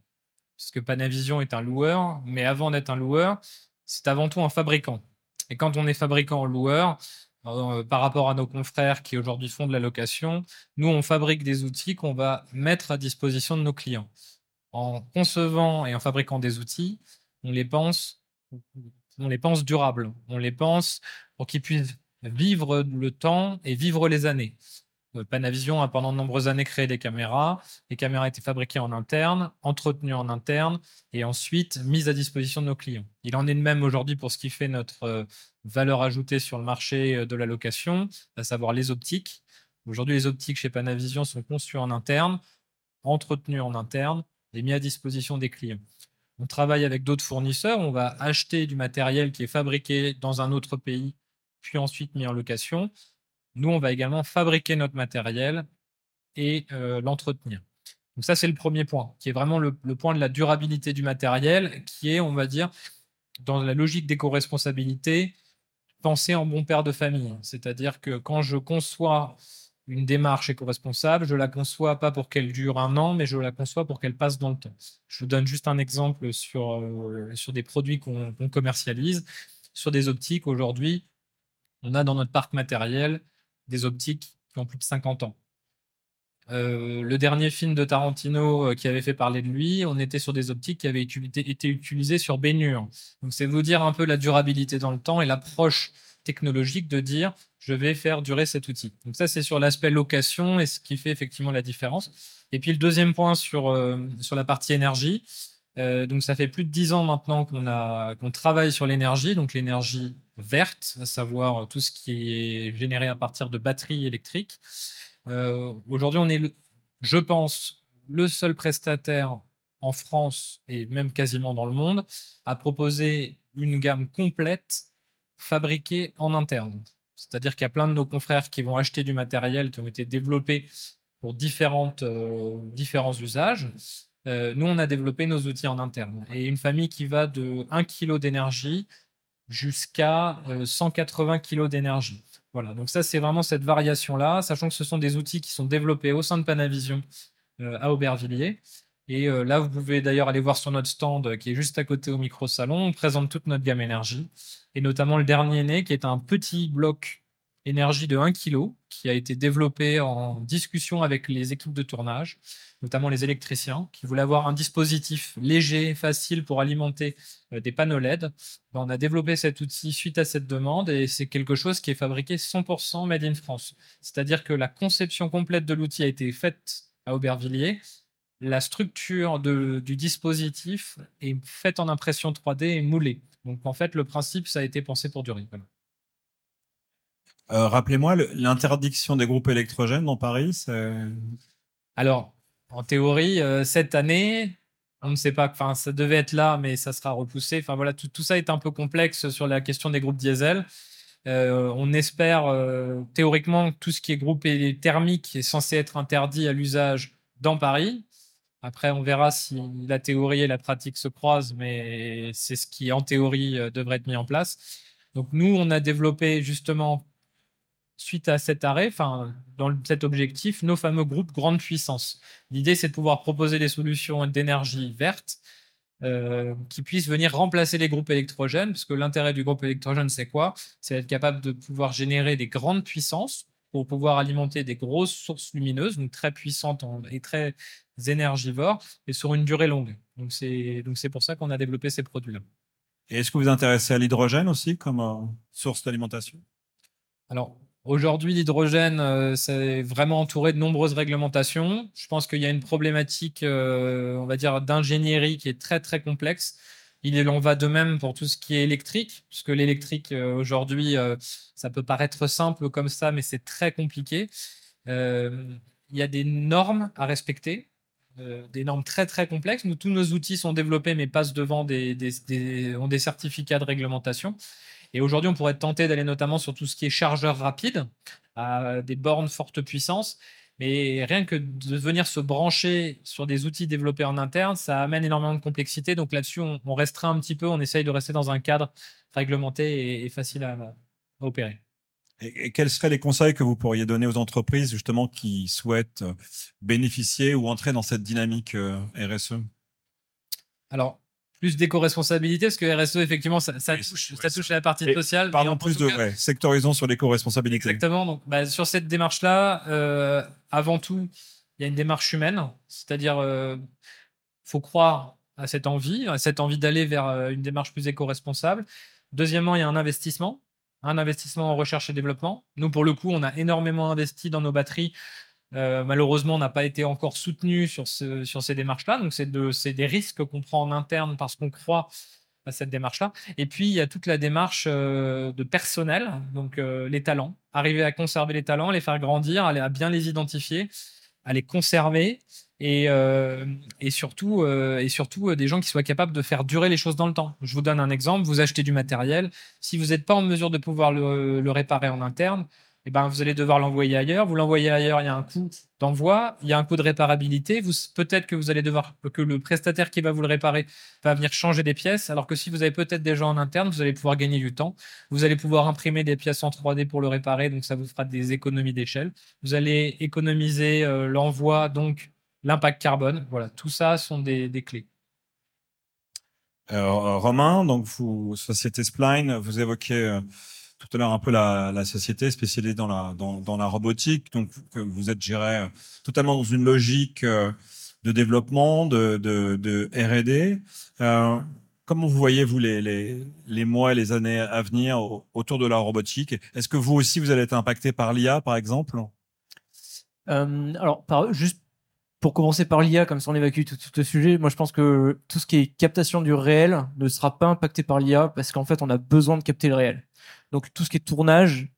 Parce que Panavision est un loueur, mais avant d'être un loueur, c'est avant tout un fabricant. Et quand on est fabricant ou loueur, euh, par rapport à nos confrères qui aujourd'hui font de la location, nous, on fabrique des outils qu'on va mettre à disposition de nos clients. En concevant et en fabriquant des outils, on les pense on les pense durables, on les pense pour qu'ils puissent vivre le temps et vivre les années. Euh, Panavision a pendant de nombreuses années créé des caméras. Les caméras étaient fabriquées en interne, entretenues en interne et ensuite mises à disposition de nos clients. Il en est de même aujourd'hui pour ce qui fait notre euh, valeur ajoutée sur le marché euh, de la location, à savoir les optiques. Aujourd'hui, les optiques chez Panavision sont conçues en interne, entretenues en interne et mises à disposition des clients. On travaille avec d'autres fournisseurs. On va acheter du matériel qui est fabriqué dans un autre pays, puis ensuite mis en location. Nous, on va également fabriquer notre matériel et euh, l'entretenir. Donc ça, c'est le premier point, qui est vraiment le, point de la durabilité du matériel, qui est, on va dire, dans la logique d'éco-responsabilité, penser en bon père de famille. C'est-à-dire que quand je conçois une démarche éco-responsable, je la conçois pas pour qu'elle dure un an, mais je la conçois pour qu'elle passe dans le temps. Je vous donne juste un exemple sur, euh, sur des produits qu'on commercialise. Sur des optiques, aujourd'hui, on a dans notre parc matériel des optiques qui ont plus de 50 ans. Euh, le dernier film de Tarantino euh, qui avait fait parler de lui, on était sur des optiques qui avaient été, été utilisées sur Bénure. Donc c'est vous dire un peu la durabilité dans le temps et l'approche technologique de dire je vais faire durer cet outil. Donc ça c'est sur l'aspect location et ce qui fait effectivement la différence. Et puis le deuxième point sur, euh, sur la partie énergie. Euh, donc ça fait plus de dix ans maintenant qu'on travaille sur l'énergie, donc l'énergie verte, à savoir tout ce qui est généré à partir de batteries électriques. Euh, Aujourd'hui, on est, je pense, le seul prestataire en France et même quasiment dans le monde à proposer une gamme complète fabriquée en interne. C'est-à-dire qu'il y a plein de nos confrères qui vont acheter du matériel qui ont été développés pour différentes, euh, différents usages. Euh, nous, on a développé nos outils en interne. Et une famille qui va de 1 kg d'énergie jusqu'à euh, 180 kg d'énergie. Voilà, donc ça, c'est vraiment cette variation-là, sachant que ce sont des outils qui sont développés au sein de Panavision euh, à Aubervilliers. Et euh, là, vous pouvez d'ailleurs aller voir sur notre stand euh, qui est juste à côté au micro-salon. On présente toute notre gamme énergie, et notamment le dernier né, qui est un petit bloc énergie de 1 kg, qui a été développé en discussion avec les équipes de tournage, notamment les électriciens, qui voulaient avoir un dispositif léger, facile pour alimenter euh, des panneaux LED. Ben, on a développé cet outil suite à cette demande et c'est quelque chose qui est fabriqué 100% made in France. C'est-à-dire que la conception complète de l'outil a été faite à Aubervilliers. La structure de- du dispositif est faite en impression 3D et moulée. Donc en fait, le principe, ça a été pensé pour durer. Voilà. Euh, Rappelez-moi, le- l'interdiction des groupes électrogènes dans Paris, c'est... Alors, en théorie, euh, cette année, on ne sait pas, enfin, ça devait être là, mais ça sera repoussé. Enfin, voilà, tout, tout ça est un peu complexe sur la question des groupes diesel. Euh, on espère, théoriquement, que tout ce qui est groupe thermique est censé être interdit à l'usage dans Paris. Après, on verra si la théorie et la pratique se croisent, mais c'est ce qui, en théorie, euh, devrait être mis en place. Donc, nous, on a développé justement suite à cet arrêt, enfin, dans cet objectif, nos fameux groupes grande puissance. L'idée, c'est de pouvoir proposer des solutions d'énergie verte euh, qui puissent venir remplacer les groupes électrogènes, parce que l'intérêt du groupe électrogène, c'est quoi? C'est être capable de pouvoir générer des grandes puissances pour pouvoir alimenter des grosses sources lumineuses, donc très puissantes et très énergivores, et sur une durée longue. Donc c'est donc c'est pour ça qu'on a développé ces produits-là. Et est-ce que vous vous intéressez à l'hydrogène aussi comme euh, source d'alimentation? Alors, aujourd'hui, l'hydrogène, euh, c'est vraiment entouré de nombreuses réglementations. Je pense qu'il y a une problématique, euh, on va dire, d'ingénierie qui est très, très complexe. Il en va de même pour tout ce qui est électrique, puisque l'électrique, euh, aujourd'hui, euh, ça peut paraître simple comme ça, mais c'est très compliqué. Euh, il y a des normes à respecter, des normes très, très complexes. Tous nos outils sont développés, mais passent devant des, des, certificats de réglementation. Et aujourd'hui, on pourrait tenté d'aller notamment sur tout ce qui est chargeur rapide, à des bornes forte puissance. Mais rien que de venir se brancher sur des outils développés en interne, ça amène énormément de complexité. Donc là-dessus, on, on restera un petit peu, on essaye de rester dans un cadre réglementé et, et facile à, à opérer. et, et quels seraient les conseils que vous pourriez donner aux entreprises justement qui souhaitent euh, bénéficier ou entrer dans cette dynamique euh, RSE Alors, plus d'éco-responsabilité, parce que RSE, effectivement, ça, touche, ouais, ça touche à la partie sociale. Parlons en plus de cas- ouais, sectorisons sur l'éco-responsabilité. Exactement. Donc, bah, sur cette démarche-là, euh, avant tout, il y a une démarche humaine, c'est-à-dire, euh, faut croire à cette envie, à cette envie d'aller vers euh, une démarche plus éco-responsable. Deuxièmement, il y a un investissement, un investissement en recherche et développement. Nous, pour le coup, on a énormément investi dans nos batteries. Euh, malheureusement, n'a pas été encore soutenu sur, ce, sur ces démarches-là. Donc, c'est de, des risques qu'on prend en interne parce qu'on croit à cette démarche-là. Et puis, il y a toute la démarche euh, de personnel, donc euh, les talents. Arriver à conserver les talents, les faire grandir, à bien les identifier, à les conserver et, surtout, des gens qui soient capables de faire durer les choses dans le temps. Je vous donne un exemple. Vous achetez du matériel. Si vous n'êtes pas en mesure de pouvoir le réparer en interne, eh ben, vous allez devoir l'envoyer ailleurs. Vous l'envoyez ailleurs, il y a un coût d'envoi, il y a un coût de réparabilité. Peut-être que vous allez devoir, que le prestataire qui va vous le réparer va venir changer des pièces, alors que si vous avez peut-être des gens en interne, vous allez pouvoir gagner du temps. Vous allez pouvoir imprimer des pièces en 3D pour le réparer, donc ça vous fera des économies d'échelle. Vous allez économiser euh, l'envoi, donc l'impact carbone. Voilà, tout ça sont des, des clés. Euh, Romain, donc vous, Société Spline, vous évoquez euh, tout à l'heure un peu la, société spécialisée dans la, dans, la robotique. Donc, vous êtes géré totalement dans une logique euh, de développement, de, de, de R&D. Euh, comment vous voyez, vous, les, les, les mois et les années à venir au- autour de la robotique? Est-ce que vous aussi, vous allez être impacté par l'IA, par exemple? Euh, alors, par, juste pour commencer par l'IA, comme ça on évacue tout, le sujet, moi je pense que tout ce qui est captation du réel ne sera pas impacté par l'IA parce qu'en fait on a besoin de capter le réel. Donc tout ce qui est tournage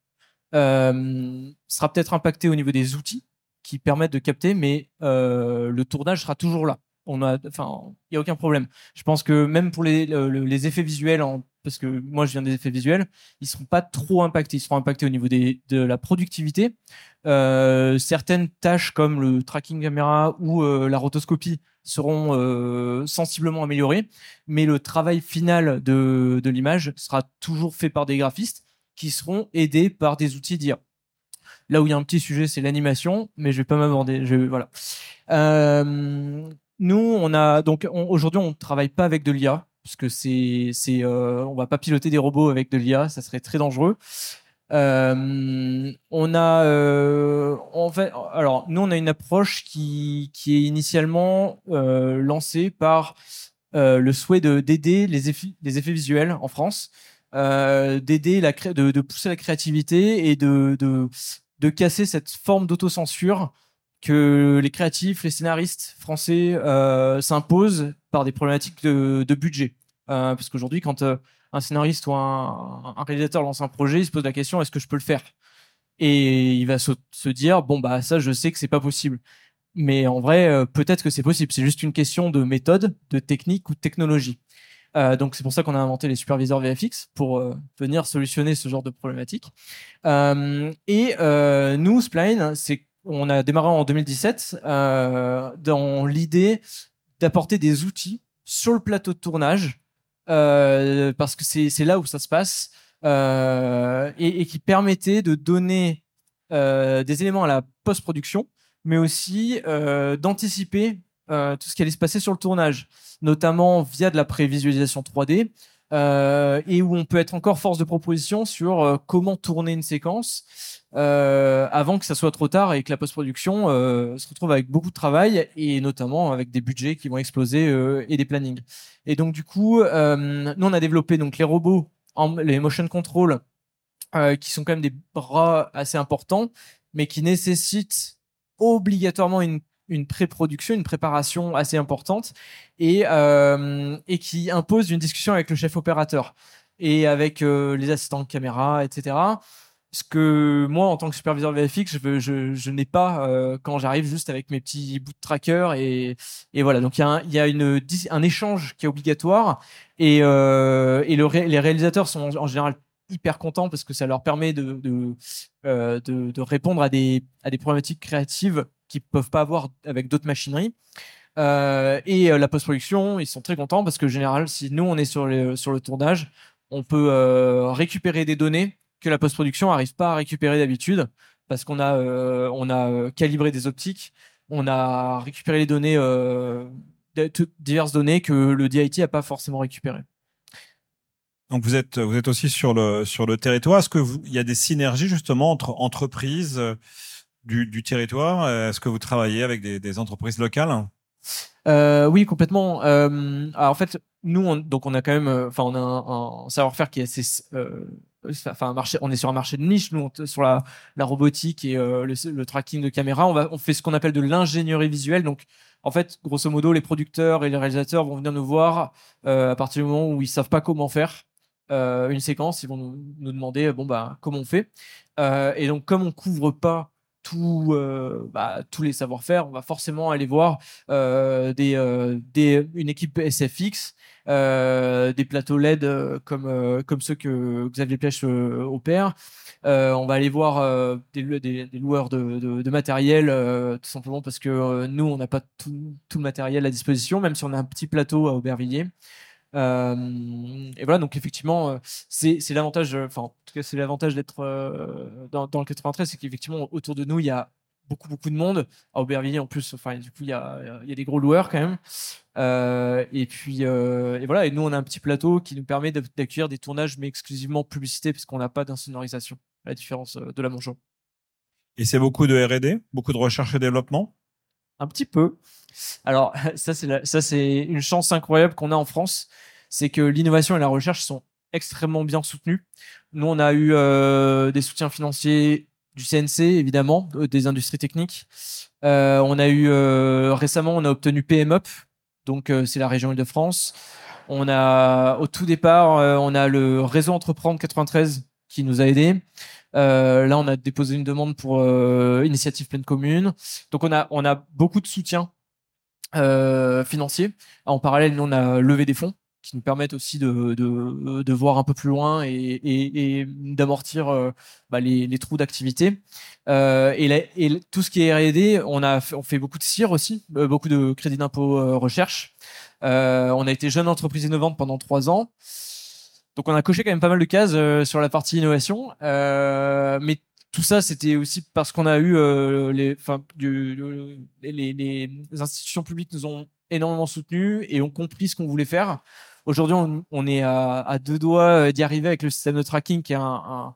euh, sera peut-être impacté au niveau des outils qui permettent de capter, mais euh, le tournage sera toujours là. Il y a aucun problème. Je pense que même pour les, le- le- les effets visuels, parce que moi je viens des effets visuels, ils seront pas trop impactés. Ils seront impactés au niveau de la productivité. Euh, certaines tâches comme le tracking caméra ou euh, la rotoscopie seront euh, sensiblement améliorées, mais le travail final de, l'image sera toujours fait par des graphistes qui seront aidés par des outils d'IA. Là où il y a un petit sujet, c'est l'animation, mais je vais pas m'aborder. Voilà. Nous, on a donc on- aujourd'hui, on travaille pas avec de l'IA parce que c'est c'est euh, on va pas piloter des robots avec de l'IA, ça serait très dangereux. Euh, on a, euh, fait, alors nous on a une approche qui qui est initialement euh, lancée par euh, le souhait de d'aider les effets les effets visuels en France, euh, d'aider la de, de pousser la créativité et de de de casser cette forme d'autocensure que les créatifs, les scénaristes français euh, s'imposent par des problématiques de, budget. Euh, parce qu'aujourd'hui, quand euh, un scénariste ou un, réalisateur lance un projet, il se pose la question est-ce que je peux le faire? Et il va se, dire bon bah ça, je sais que c'est pas possible. Mais en vrai, peut-être que c'est possible. C'est juste une question de méthode, de technique ou de technologie. Donc c'est pour ça qu'on a inventé les superviseurs VFX pour venir solutionner ce genre de problématique. Et nous, Spline, c'est on a démarré en 2017 euh, dans l'idée d'apporter des outils sur le plateau de tournage euh, parce que c'est là où ça se passe euh, et, qui permettait de donner des éléments à la post-production, mais aussi d'anticiper tout ce qui allait se passer sur le tournage, notamment via de la prévisualisation 3D. Euh, et où on peut être encore force de proposition sur euh, comment tourner une séquence euh, avant que ça soit trop tard et que la post-production se retrouve avec beaucoup de travail et notamment avec des budgets qui vont exploser et des plannings. Et donc du coup, nous on a développé donc les robots, les motion control, qui sont quand même des bras assez importants, mais qui nécessitent obligatoirement une une pré-production, une préparation assez importante et, euh, et qui impose une discussion avec le chef opérateur et avec euh, les assistants de caméra, etc ce que moi, en tant que superviseur VFX, je, je, je n'ai pas euh, quand j'arrive juste avec mes petits bouts de tracker. Et, et voilà, donc il y a, un, y a une, un échange qui est obligatoire. Et, euh, et les réalisateurs sont en, en général hyper contents parce que ça leur permet de, de, euh, de, de répondre à des, à des problématiques créatives qu'ils peuvent pas avoir avec d'autres machineries. Euh, et euh, la post-production, ils sont très contents parce que en général, si nous on est sur le, sur le tournage, on peut euh, récupérer des données que la post-production n'arrive pas à récupérer d'habitude parce qu'on a, on a calibré des optiques, on a récupéré les données, diverses données que le DIT n'a pas forcément récupérées. Donc vous êtes vous êtes aussi sur le sur le territoire. Est-ce que il y a des synergies justement entre entreprises du, territoire Est-ce que vous travaillez avec des, entreprises locales? Euh, oui, complètement. Euh, alors, en fait, nous, on, donc on a quand même, euh, enfin, on a un, savoir-faire qui est assez, euh, enfin, marché. On est sur un marché de niche, nous, sur la, la robotique et euh, le, le tracking de caméra. On on fait ce qu'on appelle de l'ingénierie visuelle. Donc, en fait, grosso modo, les producteurs et les réalisateurs vont venir nous voir euh, à partir du moment où ils savent pas comment faire euh, une séquence. Ils vont nous, nous demander, bon bah, comment on fait. Euh, et donc, comme on couvre pas euh, bah, tous les savoir-faire, on va forcément aller voir euh, euh, des, une équipe SFX, des plateaux LED comme, comme ceux que Xavier Plèche opère. On va aller voir des, lou- des, des loueurs de, matériel, tout simplement parce que nous, on n'a pas tout, tout le matériel à disposition, même si on a un petit plateau à Aubervilliers. Euh, et voilà, donc effectivement, euh, c'est l'avantage, euh, enfin, c'est l'avantage d'être dans, dans le 93, c'est qu'effectivement, autour de nous, il y a beaucoup beaucoup de monde. À Aubervilliers en plus, enfin du coup il y a, des gros loueurs quand même. Et puis et voilà. Et nous on a un petit plateau qui nous permet d'accueillir des tournages mais exclusivement publicité parce qu'on n'a pas d'insonorisation. À la différence de la Mongeau. Et c'est beaucoup de R&D, beaucoup de recherche et développement? Un petit peu. Alors ça c'est une chance incroyable qu'on a en France, c'est que l'innovation et la recherche sont extrêmement bien soutenues. Nous on a eu euh, des soutiens financiers du CNC évidemment, euh, des industries techniques. Euh, on a eu récemment on a obtenu PMUP, donc c'est la région Île-de-France. On a au tout départ on a le réseau Entreprendre 93 qui nous a aidés. Euh, là, on a déposé une demande pour euh, initiative pleine commune. Donc, on a, on a beaucoup de soutien euh, financier. En parallèle, nous, on a levé des fonds qui nous permettent aussi de, de, de voir un peu plus loin et, d'amortir euh, bah, les, les trous d'activité. Et, tout ce qui est R&D, on a on fait beaucoup de CIR aussi, beaucoup de crédit d'impôt recherche. On a été jeune entreprise innovante pendant trois ans. Donc on a coché quand même pas mal de cases euh, sur la partie innovation, Euh, mais tout ça c'était aussi parce qu'on a eu euh, les, enfin, les, institutions publiques nous ont énormément soutenus et ont compris ce qu'on voulait faire. Aujourd'hui, on, est à, deux doigts d'y arriver avec le système de tracking qui est un,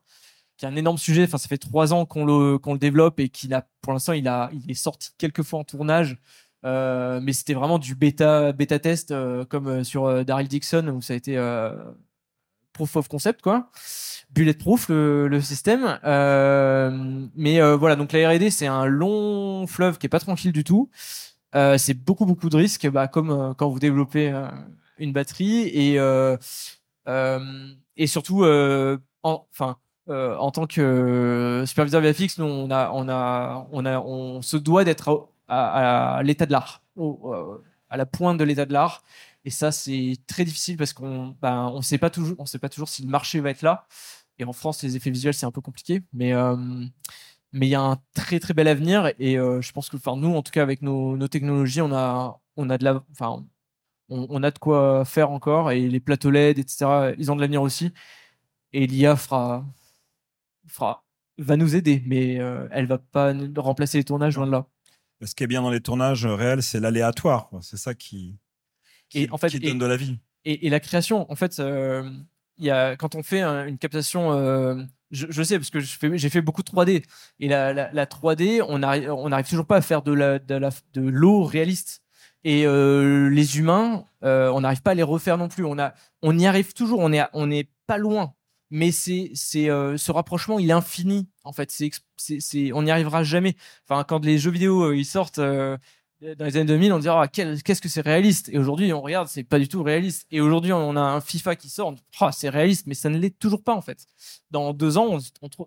qui est un énorme sujet. Enfin, ça fait trois ans qu'on le, qu'on le développe et qu'il a, pour l'instant, il a, il est sorti quelques fois en tournage. Mais c'était vraiment du bêta, bêta test, comme sur Daryl Dixon, où ça a été proof of concept, quoi. Bulletproof, le, système. Euh, mais euh, voilà, donc la R&D, c'est un long fleuve qui est pas tranquille du tout. Euh, c'est beaucoup, beaucoup de risques, bah, comme quand vous développez une batterie. Et, surtout, en, enfin, en tant que superviseur VFX, nous, on, a, on, a, on, a, on se doit d'être à, l'état de l'art, à la pointe de l'état de l'art. Et ça, c'est très difficile parce qu'on ben, on sait pas toujours, on sait pas toujours si le marché va être là. Et en France, les effets visuels, c'est un peu compliqué. Mais euh, mais il y a un très très bel avenir. Et euh, je pense que, enfin, nous, en tout cas, avec nos, nos technologies, on a on a de la, enfin, on, a de quoi faire encore. Et les plateaux LED, etc., ils ont de l'avenir aussi. Et l'IA fera fera va nous aider, mais euh, elle va pas remplacer les tournages loin de là. Ce qui est bien dans les tournages réels, c'est l'aléatoire. C'est ça qui, qui, Et en fait, qui et- donne de la vie. et, et la création, en fait, euh, y a, quand on fait un- une captation, euh, je, je sais parce que j'ai fait beaucoup de 3D et la, la, la 3D, on arrive, on n'arrive toujours pas à faire de la, l'eau réaliste. Et euh, les humains, euh, on n'arrive pas à les refaire non plus. On a, on y arrive toujours. On est, on est pas loin. Mais c'est, c'est, ce rapprochement, il est infini. En fait, c'est, on n'y arrivera jamais. Enfin, quand les jeux vidéo ils sortent dans les années 2000, on dira ah, qu'est-ce que c'est réaliste? Et aujourd'hui, on regarde, c'est pas du tout réaliste. Et aujourd'hui, on a un FIFA qui sort, Ah, c'est réaliste, mais ça ne l'est toujours pas en fait. Dans deux ans,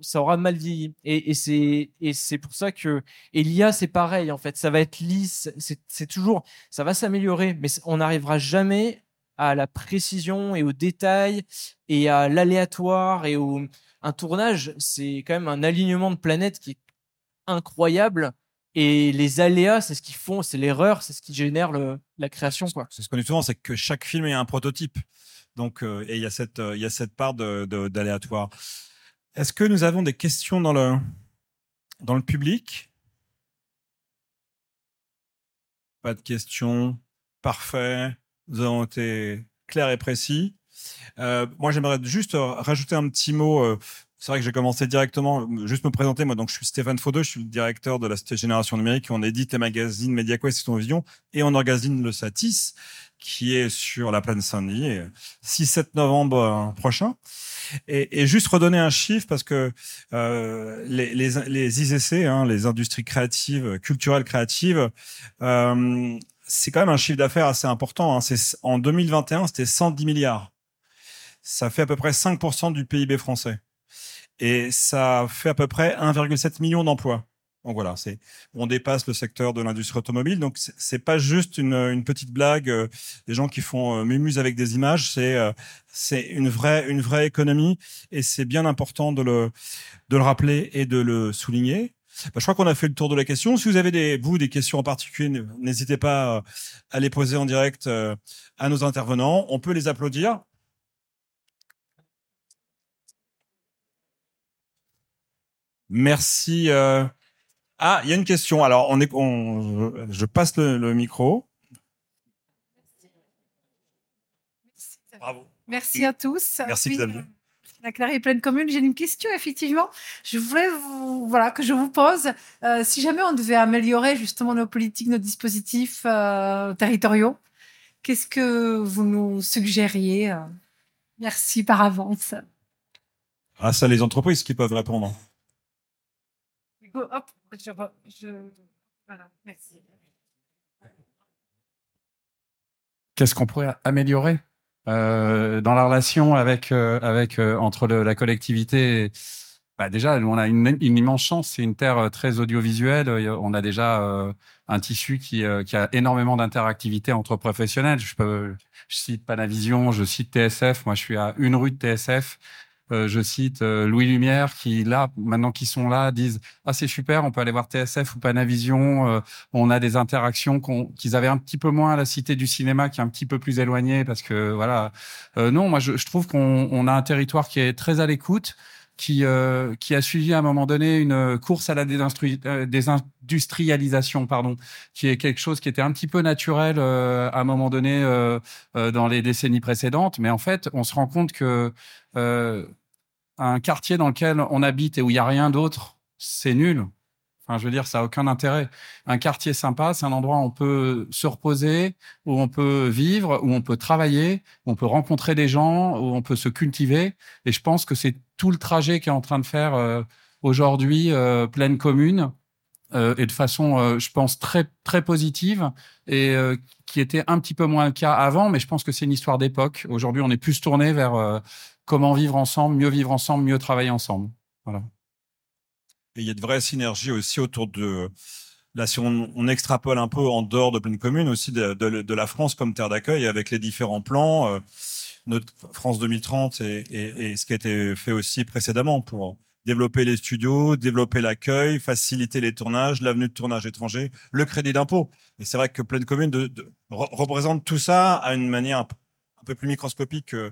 ça aura mal vieilli. Et, c'est pour ça que et l'IA c'est pareil en fait. Ça va être lisse. C'est toujours, ça va s'améliorer, mais on n'arrivera jamais à la précision et au détail et à l'aléatoire et au un tournage. C'est quand même un alignement de planètes qui est incroyable. Et les aléas, c'est ce qui font, c'est l'erreur, c'est ce qui génère la création. C'est ce qu'on dit souvent, c'est que chaque film est un prototype. Donc, euh, et il y a cette, euh, il y a cette part de, de- d'aléatoire. Est-ce que nous avons des questions dans le, public? Pas de questions. Parfait. Nous avons été clairs et précis. Euh, moi, j'aimerais juste rajouter un petit mot. C'est vrai que j'ai commencé directement, juste me présenter. Moi, donc, je suis Stéphane Faudeux, je suis le directeur de la Génération Numérique. On édite les magazines MediaQuest et Son Vision et on organise le Satis, qui est sur la plaine Saint-Denis, euh, 6-7 novembre euh, prochain. Et, et juste redonner un chiffre parce que euh, les, les, les ICC, hein, les industries créatives, culturelles créatives, euh, c'est quand même un chiffre d'affaires assez important. Hein. C'est, en 2021, c'était 110 milliards. Ça fait à peu près 5% du PIB français. Et ça fait à peu près 1,7 million d'emplois. Donc voilà, c'est on dépasse le secteur de l'industrie automobile. Donc c'est- pas juste une, une petite blague, euh, des gens qui font euh, mémuse avec des images. C'est euh, c'est une vraie une vraie économie et c'est bien important de le de le rappeler et de le souligner. Bah, je crois qu'on a fait le tour de la question. Si vous avez des vous des questions en particulier, n'hésitez pas euh, à les poser en direct euh, à nos intervenants. On peut les applaudir. Merci. euh, Ah, il y a une question. Alors, on est, on, je passe le, le micro. Bravo. Merci à tous. Merci, Oui, Xavier. euh, La Claire est pleine commune. J'ai une question, effectivement. Je voulais vous, voilà, que je vous pose. Euh, si jamais on devait améliorer justement nos politiques, nos dispositifs euh, territoriaux, qu'est-ce que vous nous suggériez Merci par avance. Ah, ça, les entreprises qui peuvent répondre. Qu'est-ce qu'on pourrait améliorer euh, dans la relation avec euh, avec euh, entre la collectivité et- bah déjà, on a une, immense chance. C'est une terre très audiovisuelle. On a déjà un tissu qui, qui a énormément d'interactivité entre professionnels. Je, peux, je cite Panavision, je cite TSF. Moi, je suis à une rue de TSF. Euh, je cite euh, Louis Lumière qui, là, maintenant qu'ils sont là, disent Ah, c'est super, on peut aller voir TSF ou Panavision. Euh, on a des interactions qu'ils avaient un petit peu moins à la Cité du Cinéma, qui est un petit peu plus éloignée, parce que, voilà. Euh, non, moi, je, je trouve qu'on on a un territoire qui est très à l'écoute qui, euh, qui a suivi à un moment donné une course à la euh, désindustrialisation, pardon, qui est quelque chose qui était un petit peu naturel euh, à un moment donné dans les décennies précédentes. Mais en fait, on se rend compte que un quartier dans lequel on habite et où il n'y a rien d'autre, c'est nul. Enfin, je veux dire, ça n'a aucun intérêt. Un quartier sympa, c'est un endroit où on peut se reposer, où on peut vivre, où on peut travailler, où on peut rencontrer des gens, où on peut se cultiver. Et je pense que c'est tout le trajet qu'est en train de faire euh, aujourd'hui euh, pleine commune euh, et de façon, euh, je pense, très très positive et euh, qui était un petit peu moins le cas avant. Mais je pense que c'est une histoire d'époque. Aujourd'hui, on est plus tourné vers euh, comment vivre ensemble, mieux vivre ensemble, mieux travailler ensemble. Voilà. Et il y a de vraies synergies aussi autour de. Là, si on, on extrapole un peu en dehors de pleine commune, aussi de, de- de la France comme terre d'accueil, avec les différents plans, euh, notre France 2030 et, et- et ce qui a été fait aussi précédemment pour développer les studios, développer l'accueil, faciliter les tournages, l'avenue de tournage étranger, le crédit d'impôt. Et c'est vrai que pleine commune de, de- re- représente tout ça à une manière un, peu- un peu plus microscopique que,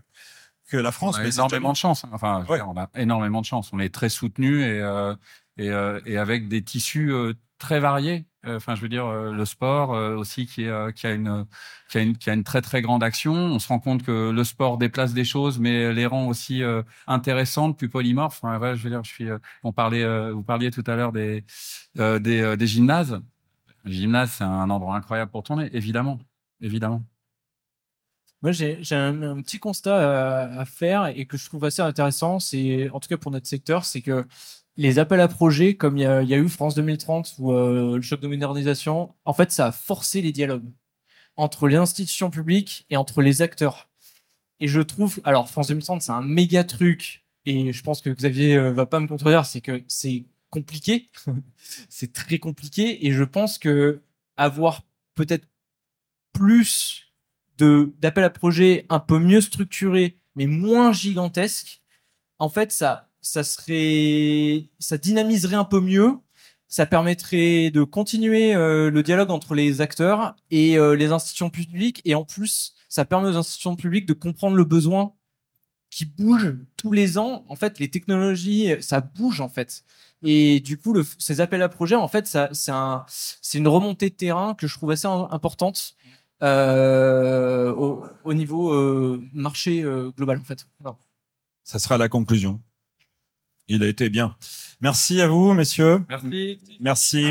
que la France. On a mais énormément de chance. hein. Enfin, Ouais. dire, on a énormément de chance. On est très soutenu et euh, et, euh, et avec des tissus euh, très variés. Euh, Enfin, je veux dire, le sport aussi qui, a une qui a une qui a une très très grande action. On se rend compte que le sport déplace des choses, mais les rend aussi intéressantes, plus polymorphes. Enfin, voilà, je veux dire, je suis. on parlait, vous parliez tout à l'heure des des gymnases. Le gymnase, c'est un endroit incroyable pour tourner, évidemment, évidemment. Moi, j'ai un, un petit constat à, à faire et que je trouve assez intéressant. C'est, en tout cas pour notre secteur, c'est que les appels à projets, comme il y a, il y a eu France 2030 ou euh, le choc de modernisation, en fait, ça a forcé les dialogues entre les institutions publiques et entre les acteurs. Et je trouve, alors France 2030, c'est un méga truc, et je pense que Xavier euh, va pas me contredire, c'est que c'est compliqué, c'est très compliqué, et je pense que avoir peut-être plus de d'appels à projets un peu mieux structurés, mais moins gigantesques, en fait, ça, ça serait, ça dynamiserait un peu mieux. Ça permettrait de continuer euh, le dialogue entre les acteurs et euh, les institutions publiques. Et en plus, ça permet aux institutions publiques de comprendre le besoin qui bouge tous les ans. En fait, les technologies, ça bouge en fait. Et du coup, le, ces appels à projets, en fait, ça, c'est un, une remontée de terrain que je trouve assez im- importante euh, au, au niveau euh, marché euh, global en fait. Voilà. Ça sera la conclusion. Il a été bien. Merci à vous, messieurs. Merci. Merci.